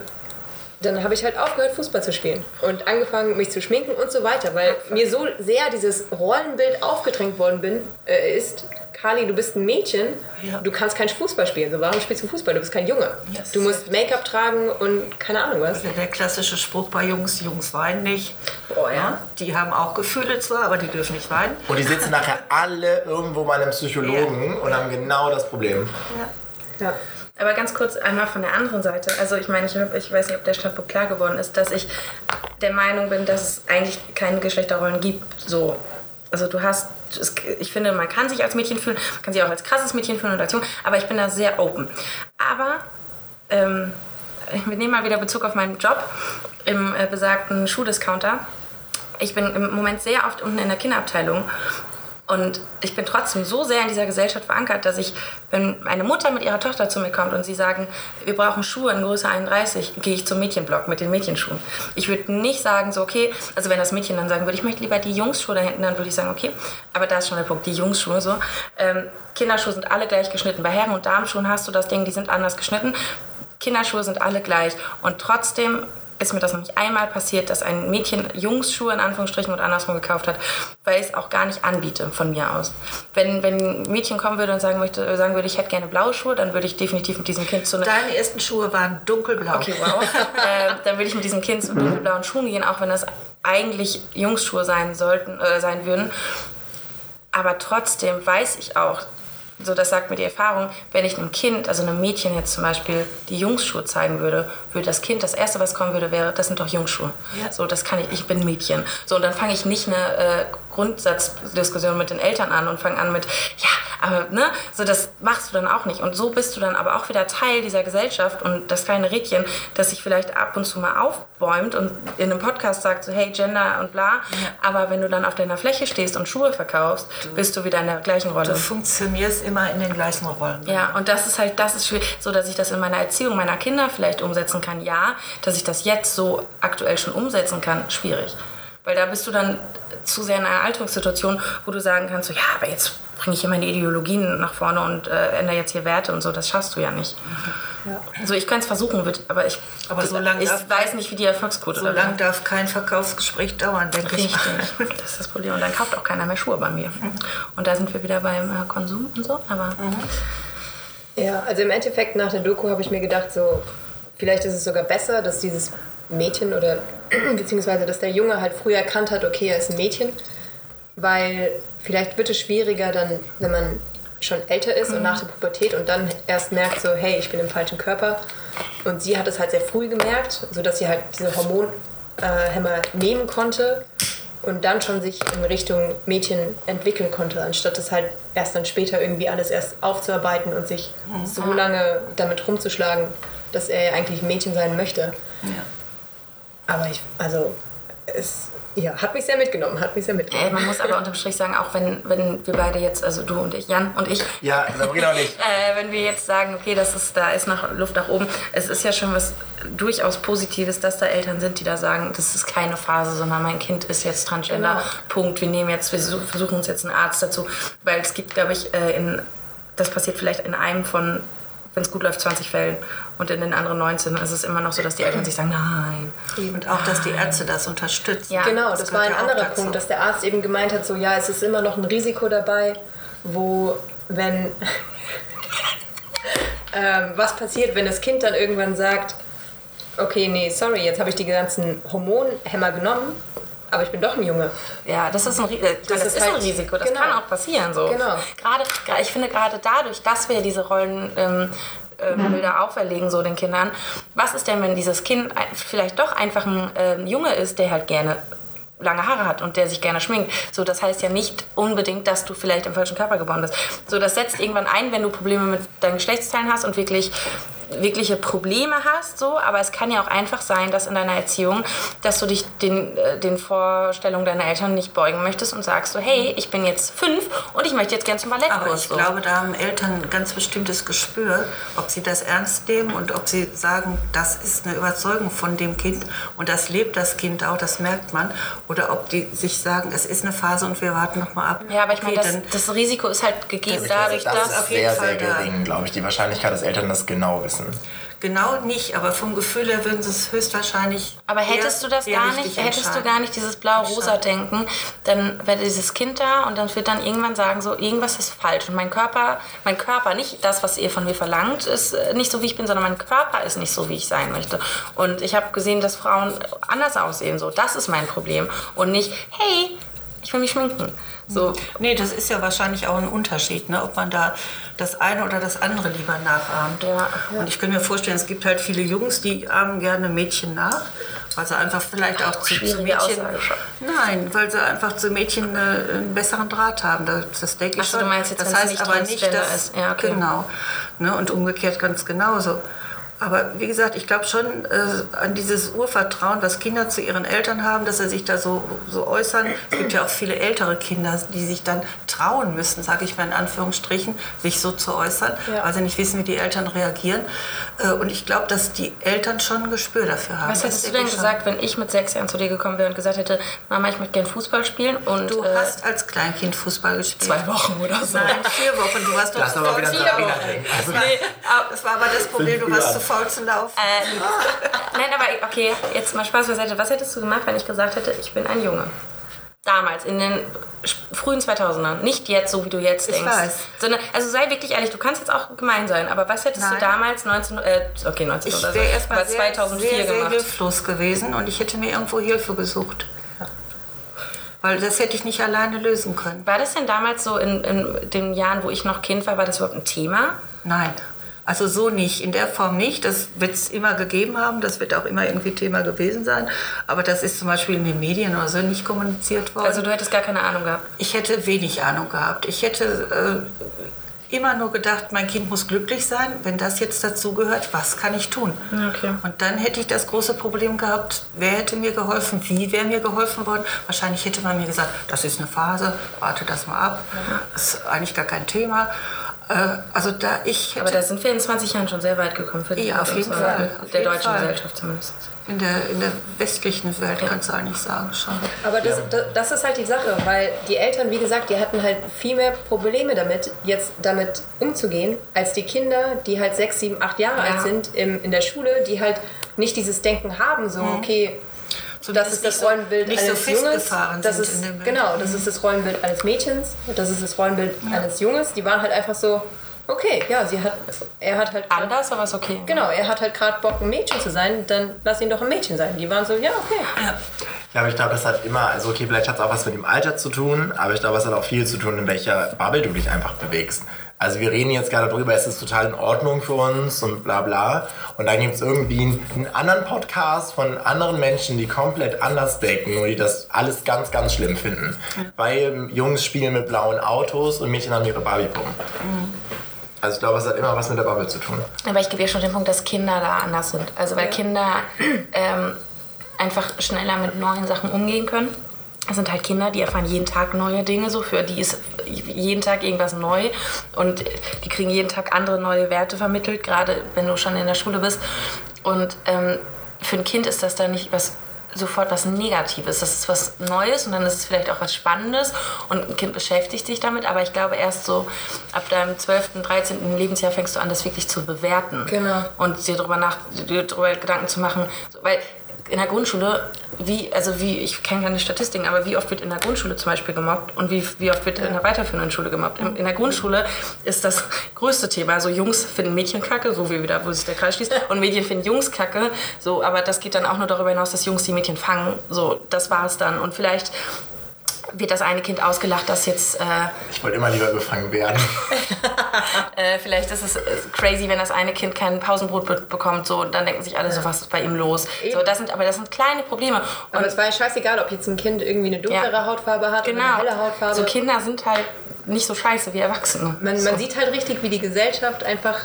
C: dann habe ich halt aufgehört, Fußball zu spielen und angefangen, mich zu schminken und so weiter, weil mir so sehr dieses Rollenbild aufgedrängt worden bin, äh, ist, Kali, du bist ein Mädchen,
D: Ja.
C: du kannst kein Fußball spielen. So, warum spielst du Fußball? Du bist kein Junge. du musst Make-up tragen und keine Ahnung was.
D: Also der klassische Spruch bei Jungs, Jungs weinen nicht.
B: Boah, ja.
D: Die haben auch Gefühle zwar, aber die dürfen nicht weinen.
A: Und die sitzen nachher alle irgendwo bei einem Psychologen und haben genau das Problem.
C: Ja.
B: Aber ganz kurz einmal von der anderen Seite. Also ich meine, ich, ich weiß nicht, ob der Standpunkt klar geworden ist, dass ich der Meinung bin, dass es eigentlich keine Geschlechterrollen gibt. So. Also du hast, ich finde, man kann sich als Mädchen fühlen, man kann sich auch als krasses Mädchen fühlen oder als Junge, aber ich bin da sehr open. Aber ähm, wir nehmen mal wieder Bezug auf meinen Job im äh, besagten Schuhdiscounter. Ich bin im Moment sehr oft unten in der Kinderabteilung und ich bin trotzdem so sehr in dieser Gesellschaft verankert, dass ich, wenn meine Mutter mit ihrer Tochter zu mir kommt und sie sagen, wir brauchen Schuhe in Größe 31, gehe ich zum Mädchenblock mit den Mädchenschuhen. Ich würde nicht sagen, so okay, also wenn das Mädchen dann sagen würde, ich möchte lieber die Jungsschuhe da hinten, dann würde ich sagen, okay, aber da ist schon der Punkt, die Jungsschuhe so. Ähm, Kinderschuhe sind alle gleich geschnitten. Bei Herren- und Damenschuhen hast du das Ding, die sind anders geschnitten. Kinderschuhe sind alle gleich und trotzdem ist mir das noch nicht einmal passiert, dass ein Mädchen Jungsschuhe in Anführungsstrichen und andersrum gekauft hat, weil ich es auch gar nicht anbiete von mir aus. Wenn, wenn ein Mädchen kommen würde und sagen, möchte, sagen würde, ich hätte gerne blaue Schuhe, dann würde ich definitiv mit diesem Kind zu einer
D: Deine ersten Schuhe waren dunkelblau.
B: Okay, wow. äh, dann würde ich mit diesem Kind zu dunkelblauen Schuhen gehen, auch wenn das eigentlich Jungsschuhe sein sollten, äh, sein würden. Aber trotzdem weiß ich auch, so das sagt mir die Erfahrung, wenn ich einem Kind, also einem Mädchen jetzt zum Beispiel, die Jungsschuhe zeigen würde, würde das Kind, das Erste, was kommen würde, wäre, das sind doch Jungsschuhe.
D: Ja.
B: So, das kann ich, ich bin Mädchen. So, und dann fange ich nicht eine äh, Grundsatzdiskussion mit den Eltern an und fange an mit, ja, aber, ne, so das machst du dann auch nicht. Und so bist du dann aber auch wieder Teil dieser Gesellschaft und das kleine Rädchen, das sich vielleicht ab und zu mal aufbäumt und in einem Podcast sagt so, hey, Gender und bla. Aber wenn du dann auf deiner Fläche stehst und Schuhe verkaufst, bist du wieder in der gleichen Rolle.
D: Du funktionierst immer in den gleichen Rollen.
B: Ja, und das ist halt, das ist schwierig, so dass ich das in meiner Erziehung meiner Kinder vielleicht umsetzen kann. Ja, dass ich das jetzt so aktuell schon umsetzen kann, schwierig. Weil da bist du dann zu sehr in einer Alltagssituation, wo du sagen kannst, so, ja, aber jetzt bringe ich hier meine Ideologien nach vorne und äh, ändere jetzt hier Werte und so. Das schaffst du ja nicht. Also ich kann es versuchen, aber ich,
D: Aber so
B: ich weiß nicht, wie die Erfolgsquote
D: So
B: da
D: lange darf kein Verkaufsgespräch dauern, denke ich.
B: Richtig,
D: mal.
B: das ist das Problem. Und dann kauft auch keiner mehr Schuhe bei mir. Und da sind wir wieder beim äh, Konsum und so. Aber
C: Ja, also im Endeffekt nach der Doku habe ich mir gedacht, so vielleicht ist es sogar besser, dass dieses Mädchen oder beziehungsweise dass der Junge halt früher erkannt hat, okay, er ist ein Mädchen, weil vielleicht wird es schwieriger dann, wenn man schon älter ist und nach der Pubertät und dann erst merkt so, hey, ich bin im falschen Körper. Und sie hat es halt sehr früh gemerkt, sodass sie halt diese Hormonhämmer nehmen konnte und dann schon sich in Richtung Mädchen entwickeln konnte, anstatt es halt erst dann später irgendwie alles erst aufzuarbeiten und sich so lange damit rumzuschlagen, dass er ja eigentlich ein Mädchen sein möchte. Aber ich, also, es ja, hat mich sehr mitgenommen, hat mich sehr
B: Ey,
C: mitgenommen.
B: man muss aber unterm Strich sagen, auch wenn, wenn wir beide jetzt, also du und ich, Jan und ich,
A: Ja, Sabrina und ich.
B: äh, wenn wir jetzt sagen, okay, das ist, da ist noch Luft nach oben, es ist ja schon was durchaus Positives, dass da Eltern sind, die da sagen, das ist keine Phase, sondern mein Kind ist jetzt Transgender,
C: Genau.
B: Punkt. Wir nehmen jetzt, wir su- versuchen uns jetzt einen Arzt dazu, weil es gibt, glaube ich, äh, in, das passiert vielleicht in einem von, wenn es gut läuft, 20 Fällen und in den anderen 19 ist es immer noch so, dass die Eltern sich sagen, nein.
D: Und auch, dass die Ärzte das unterstützen.
B: Ja.
C: Genau,
D: das
C: das, war ein
D: ja
C: anderer
D: dazu.
C: Punkt, dass der Arzt eben gemeint hat, so ja, es ist immer noch ein Risiko dabei, wo wenn ähm, was passiert, wenn das Kind dann irgendwann sagt, okay, nee, sorry, jetzt habe ich die ganzen Hormonhämmer genommen, aber ich bin doch ein Junge.
B: Ja, das ist ein, äh, das
C: ist
B: ist ein
C: halt-
B: Risiko, das
C: genau.
B: kann auch passieren. So.
C: Genau.
B: Gerade, ich finde gerade dadurch, dass wir diese Rollen ähm, ähm, Bilder auferlegen, so den Kindern. Was ist denn, wenn dieses Kind ein- vielleicht doch einfach ein ähm, Junge ist, der halt gerne lange Haare hat und der sich gerne schminkt. So, das heißt ja nicht unbedingt, dass du vielleicht im falschen Körper geboren bist. So, das setzt irgendwann ein, wenn du Probleme mit deinen Geschlechtsteilen hast und wirklich wirkliche Probleme hast, so, aber es kann ja auch einfach sein, dass in deiner Erziehung, dass du dich den, äh, den Vorstellungen deiner Eltern nicht beugen möchtest und sagst so, hey, ich bin jetzt fünf und ich möchte jetzt gerne zum Ballettkurs.
D: Aber ich
B: so.
D: glaube, da haben Eltern ein ganz bestimmtes Gespür, ob sie das ernst nehmen und ob sie sagen, das ist eine Überzeugung von dem Kind und das lebt das Kind auch, das merkt man. Oder ob die sich sagen, es ist eine Phase und wir warten noch mal ab.
B: ja, aber ich meine, das, das Risiko ist halt gegeben
A: Ich
B: dadurch,
A: glaube, das
B: dass...
A: ist
D: auf jeden
A: sehr,
D: Fall
A: sehr gering, glaube ich. Die Wahrscheinlichkeit, dass Eltern das genau wissen.
D: Genau nicht, aber vom Gefühl her würden sie es höchstwahrscheinlich.
B: Aber hättest
D: eher-
B: du das gar nicht, hättest du gar nicht dieses blau-rosa Denken, dann wäre dieses Kind da und dann wird dann irgendwann sagen, so irgendwas ist falsch und mein Körper, mein Körper, nicht das, was ihr von mir verlangt, ist äh, nicht so wie ich bin, sondern mein Körper ist nicht so, wie ich sein möchte. Und ich habe gesehen, dass Frauen anders aussehen, so das ist mein Problem und nicht, hey, ich will mich schminken. So,
D: Nee, das ist ja wahrscheinlich auch ein Unterschied, ne? ob man da das eine oder das andere lieber nachahmt.
B: Ja.
D: Und ich könnte mir vorstellen, es gibt halt viele Jungs, die ahmen gerne Mädchen nach, weil sie einfach vielleicht auch zu, zu Mädchen... Nein, weil sie einfach zu Mädchen äh, einen besseren Draht haben. Das, das denke ich
B: Ach
D: schon.
B: du meinst jetzt,
D: das heißt
B: nicht
D: aber nicht, dass...
B: ist. Ja, okay.
D: Genau. Ne? Und umgekehrt ganz genauso. Aber wie gesagt, ich glaube schon äh, an dieses Urvertrauen, was Kinder zu ihren Eltern haben, dass sie sich da so, so äußern. Es gibt ja auch viele ältere Kinder, die sich dann trauen müssen, sage ich mal in Anführungsstrichen, sich so zu äußern,
C: Ja.
D: weil sie nicht wissen, wie die Eltern reagieren. Äh, und ich glaube, dass die Eltern schon ein Gespür dafür haben.
B: was
D: Das
B: hättest du denn gesagt, wenn ich mit sechs Jahren zu dir gekommen wäre und gesagt hätte, Mama, ich möchte gerne Fußball spielen und
D: Du
B: äh,
D: hast als Kleinkind Fußball gespielt.
B: zwei Wochen oder so.
D: Nein, vier Wochen. Du warst doch
A: wieder. Also,
D: Nee, aber das war aber das Problem, du warst
A: Jahre.
D: faulsten Lauf.
B: Äh, nein, aber okay, jetzt mal Spaß beiseite. Was hättest du gemacht, wenn ich gesagt hätte, ich bin ein Junge? Damals, in den frühen 2000ern. Nicht jetzt, so wie du jetzt
D: Ich
B: denkst.
D: weiß.
B: Sondern, also sei wirklich ehrlich, du kannst jetzt auch gemein sein, aber was hättest
D: Nein.
B: du damals 19, äh, okay, 19
D: Ich
B: oder so,
D: wäre erstmal
B: aber
D: sehr,
B: 2004
D: sehr, sehr
B: gemacht?
D: hilflos gewesen und ich hätte mir irgendwo Hilfe gesucht. Weil das hätte ich nicht alleine lösen können.
B: War das denn damals so in, in den Jahren, wo ich noch Kind war, war das überhaupt ein Thema?
D: Nein. Also so nicht, in der Form nicht. Das wird es immer gegeben haben, das wird auch immer irgendwie Thema gewesen sein. Aber das ist zum Beispiel in den Medien oder so nicht kommuniziert worden.
B: Also du hättest gar keine Ahnung gehabt.
D: Ich hätte wenig Ahnung gehabt. Ich hätte äh, immer nur gedacht, mein Kind muss glücklich sein. Wenn das jetzt dazugehört, was kann ich tun?
B: Okay.
D: Und dann hätte ich das große Problem gehabt, wer hätte mir geholfen, wie wäre mir geholfen worden. Wahrscheinlich hätte man mir gesagt, das ist eine Phase, warte das mal ab. Das ist eigentlich gar kein Thema. Äh, also da ich hätte
B: Aber da sind wir in 20 Jahren schon sehr weit gekommen für die
D: Ja, auf jeden. Fall. Auf
B: Der
D: jeden
B: deutschen
D: Fall.
B: Gesellschaft zumindest.
D: in der, in der westlichen Welt, kannst du eigentlich sagen, schon.
C: Aber das, das, das ist halt die Sache, weil die Eltern, wie gesagt, die hatten halt viel mehr Probleme damit, jetzt damit umzugehen, als die Kinder, die halt sechs, sieben, acht Jahre
B: Ja.
C: alt sind im, in der Schule, die halt nicht dieses Denken haben, so, okay, das ist das
D: so-
C: Rollenbild
D: nicht so
C: eines Junges,
D: festgefahren
C: das
D: sind
C: ist, genau, das ist das Rollenbild eines Mädchens, das ist das Rollenbild eines Junges, die waren halt einfach so, okay, ja, sie hat, er hat halt
B: Anders, aber ist okay.
C: Genau, er hat halt gerade Bock, ein Mädchen zu sein, dann lass ihn doch ein Mädchen sein. Die waren so, ja, okay.
A: Ja, aber ich glaube, das hat immer, also okay, vielleicht hat es auch was mit dem Alter zu tun, aber ich glaube, es hat auch viel zu tun, in welcher Bubble du dich einfach bewegst. Also wir reden jetzt gerade darüber, es ist total in Ordnung für uns und bla bla. Und dann gibt es irgendwie einen, einen anderen Podcast von anderen Menschen, die komplett anders denken und die das alles ganz, ganz schlimm finden. Weil Jungs spielen mit blauen Autos und Mädchen haben ihre Barbie-Puppen. Also ich glaube, es hat immer was mit der Bubble zu tun.
B: Aber ich gebe ja schon den Punkt, dass Kinder da anders sind. Also weil Kinder ähm, einfach schneller mit neuen Sachen umgehen können. Das sind halt Kinder, die erfahren jeden Tag neue Dinge, so für die ist jeden Tag irgendwas neu und die kriegen jeden Tag andere neue Werte vermittelt, gerade wenn du schon in der Schule bist. Und ähm, für ein Kind ist das dann nicht was sofort was Negatives. Das ist was Neues und dann ist es vielleicht auch was Spannendes und ein Kind beschäftigt sich damit, aber ich glaube erst so ab deinem 12., 13. Lebensjahr fängst du an, das wirklich zu bewerten.
C: Genau.
B: Und dir darüber, nach, dir darüber Gedanken zu machen, weil in der Grundschule, wie, also wie, ich kenne keine Statistiken, aber wie oft wird in der Grundschule zum Beispiel gemobbt und wie, wie oft wird in der weiterführenden Schule gemobbt? In, in der Grundschule ist das größte Thema, also Jungs finden Mädchen kacke, so wie wieder, wo sich der Kreis schließt, und Mädchen finden Jungs kacke, so, aber das geht dann auch nur darüber hinaus, dass Jungs die Mädchen fangen, so, das war es dann. Und vielleicht wird das eine Kind ausgelacht, das jetzt äh,
A: Ich wollte immer lieber gefangen werden.
B: äh, vielleicht ist es äh, crazy, wenn das eine Kind kein Pausenbrot be bekommt, so, und dann denken sich alle so, was ist bei ihm los? So, das sind, aber das sind kleine Probleme. Und
C: Aber es war ja scheißegal, ob jetzt ein Kind irgendwie eine dunklere
B: Ja.
C: Hautfarbe hat oder
B: genau,
C: eine helle Hautfarbe.
B: so Kinder sind halt nicht so scheiße wie Erwachsene.
C: man,
B: so.
C: man sieht halt richtig, wie die Gesellschaft einfach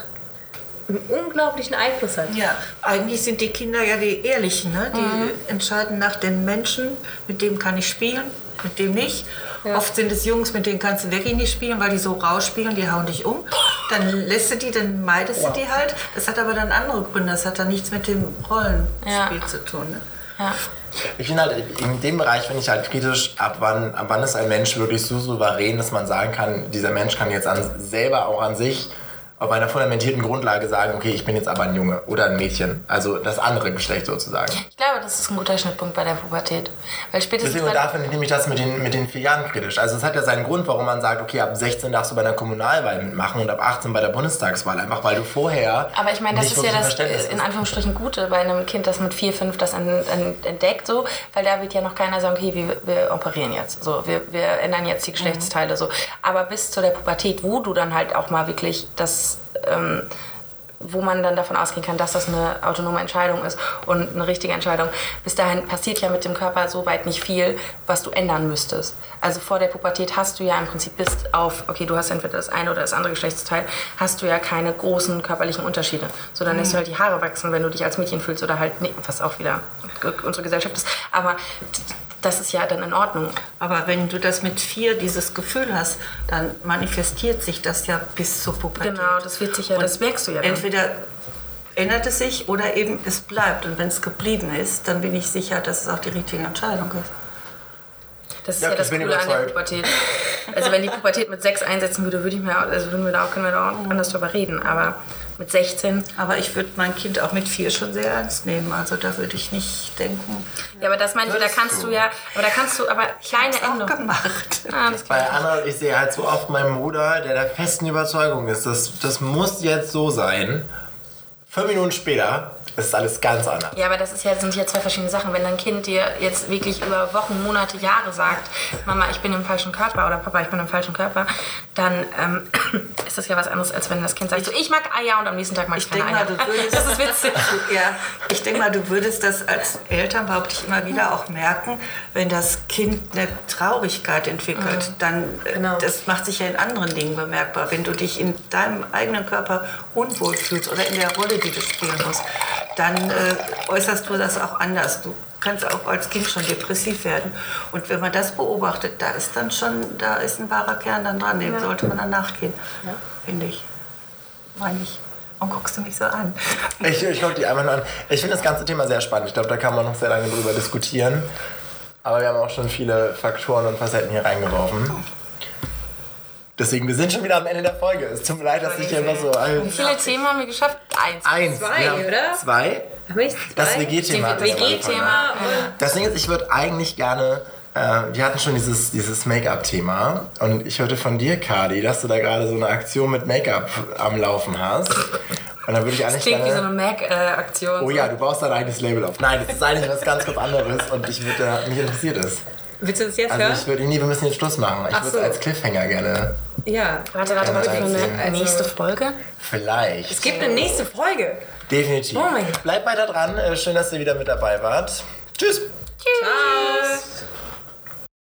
C: einen unglaublichen Einfluss hat.
D: Ja, eigentlich sind die Kinder ja die Ehrlichen, ne? Die entscheiden nach den Menschen, mit dem kann ich spielen, mit dem nicht. Oft sind es Jungs, mit denen kannst du wirklich nicht spielen, weil die so rausspielen, die hauen dich um. Dann lässt du die, dann meidest du die halt. Das hat aber dann andere Gründe. Das hat dann nichts mit dem Rollenspiel
B: Ja.
D: zu tun. Ne?
B: ja.
A: Ich finde halt, in dem Bereich finde ich halt kritisch, ab wann, ab wann ist ein Mensch wirklich so souverän, dass man sagen kann, dieser Mensch kann jetzt an, selber auch an sich auf einer fundamentierten Grundlage sagen, okay, ich bin jetzt aber ein Junge oder ein Mädchen. Also das andere Geschlecht sozusagen.
B: Ich glaube, das ist ein guter Schnittpunkt bei der Pubertät. Weil spätestens
A: Deswegen da finde ich das mit den, mit den vier Jahren kritisch. Also es hat ja seinen Grund, warum man sagt, okay, ab 16 darfst du bei der Kommunalwahl mitmachen und ab 18 bei der Bundestagswahl. Einfach weil du vorher
B: aber ich meine, das ist ja das äh, in. Anführungsstrichen Gute bei einem Kind, das mit 4, 5 das en- en- entdeckt, so, weil da wird ja noch keiner sagen, okay, wir, wir operieren jetzt, so, wir, wir ändern jetzt die Geschlechtsteile, so. Aber bis zu der Pubertät, wo du dann halt auch mal wirklich das, ähm, wo man dann davon ausgehen kann, dass das eine autonome Entscheidung ist und eine richtige Entscheidung. Bis dahin passiert ja mit dem Körper so weit nicht viel, was du ändern müsstest. Also vor der Pubertät hast du ja im Prinzip bis auf, okay, du hast entweder das eine oder das andere Geschlechtsteil, hast du ja keine großen körperlichen Unterschiede. So, dann lässt du halt die Haare wachsen, wenn du dich als Mädchen fühlst oder halt, nicht, was auch wieder unsere Gesellschaft ist. Aber das ist ja dann in Ordnung.
D: Aber wenn du das mit vier dieses Gefühl hast, dann manifestiert sich das ja bis zur Pubertät.
B: Genau, das wird sich ja, das merkst du ja dann.
D: Entweder ändert es sich oder eben es bleibt. Und wenn es geblieben ist, dann bin ich sicher, dass es auch die richtige Entscheidung ist.
B: Das ist
A: Ja,
B: ja, das Coole an der
A: überzeugt.
B: Pubertät. Also wenn die Pubertät mit sechs einsetzen würde, würde ich mir, also würden wir da auch, können wir da auch anders drüber reden. Aber mit 16.
D: Aber ich würde mein Kind auch mit vier schon sehr ernst nehmen. Also da würde ich nicht denken,
B: Ja, aber das meine ich, da kannst
A: du?
B: du ja, aber da kannst du aber kleine
D: auch
B: Änderungen.
D: gemacht.
B: Ah,
A: Bei Anna, ich sehe halt so oft meinen Bruder, der der festen Überzeugung ist, das, das muss jetzt so sein. Fünf Minuten später ist alles ganz anders.
B: Ja, aber das ist ja, sind ja zwei verschiedene Sachen. Wenn dein Kind dir jetzt wirklich über Wochen, Monate, Jahre sagt, Mama, ich bin im falschen Körper oder Papa, ich bin im falschen Körper, dann ähm, ist das ja was anderes, als wenn das Kind sagt, so, ich mag Eier und am nächsten Tag mag ich,
D: Ich
B: keine
D: mal,
B: Eier.
D: du würdest,
B: das ist witzig.
D: Ja, ich denke mal, du würdest das als Eltern, behaupte ich immer wieder, auch merken, wenn das Kind eine Traurigkeit entwickelt. Dann, äh,
C: Genau.
D: das macht sich ja in anderen Dingen bemerkbar. Wenn du dich in deinem eigenen Körper unwohl fühlst oder in der Rolle, die du spielen musst, dann äh, äußerst du das auch anders. Du kannst auch als Kind schon depressiv werden. Und wenn man das beobachtet, da ist dann schon, da ist ein wahrer Kern dann dran. Dem sollte man dann nachgehen, finde ich. Meine ich. Warum guckst du mich so an?
A: Ich, ich gucke die einfach nur an. Ich finde das ganze Thema sehr spannend. Ich glaube, da kann man noch sehr lange drüber diskutieren. Aber wir haben auch schon viele Faktoren und Facetten hier reingeworfen. Deswegen, wir sind schon wieder am Ende der Folge. Es tut mir leid, dass ich hier immer so...
B: Wie viele Themen haben wir geschafft? Eins.
A: Eins.
C: Zwei, oder?
A: Zwei. Das? WG-Thema.
B: WG-Thema.
A: Das Ding ist, ich würde eigentlich gerne. Äh, wir hatten schon dieses, dieses Make-up-Thema. Und ich hörte von dir, Kadi, dass du da gerade so eine Aktion mit Make-up am Laufen hast. Und dann würde ich eigentlich
B: Klingt wie so
A: gerne.
B: eine Mac-Aktion.
A: Oh ja, du baust dein eigenes Label auf. Nein, das ist eigentlich was ganz, ganz anderes. Und ich würde, äh, mich interessiert es.
C: Willst du das jetzt
A: Also
C: hören?
A: ich würde, nee, wir müssen jetzt Schluss machen. Ich würde
C: so.
A: es als Cliffhanger gerne.
C: Ja.
B: Warte, warte, warte, für eine
C: Also-
B: nächste Folge.
A: Vielleicht.
C: Es gibt eine nächste Folge.
A: Definitiv.
C: Oh mein Gott.
A: Bleibt weiter dran. Äh, Schön, dass ihr wieder mit dabei wart. Tschüss.
B: Tschüss.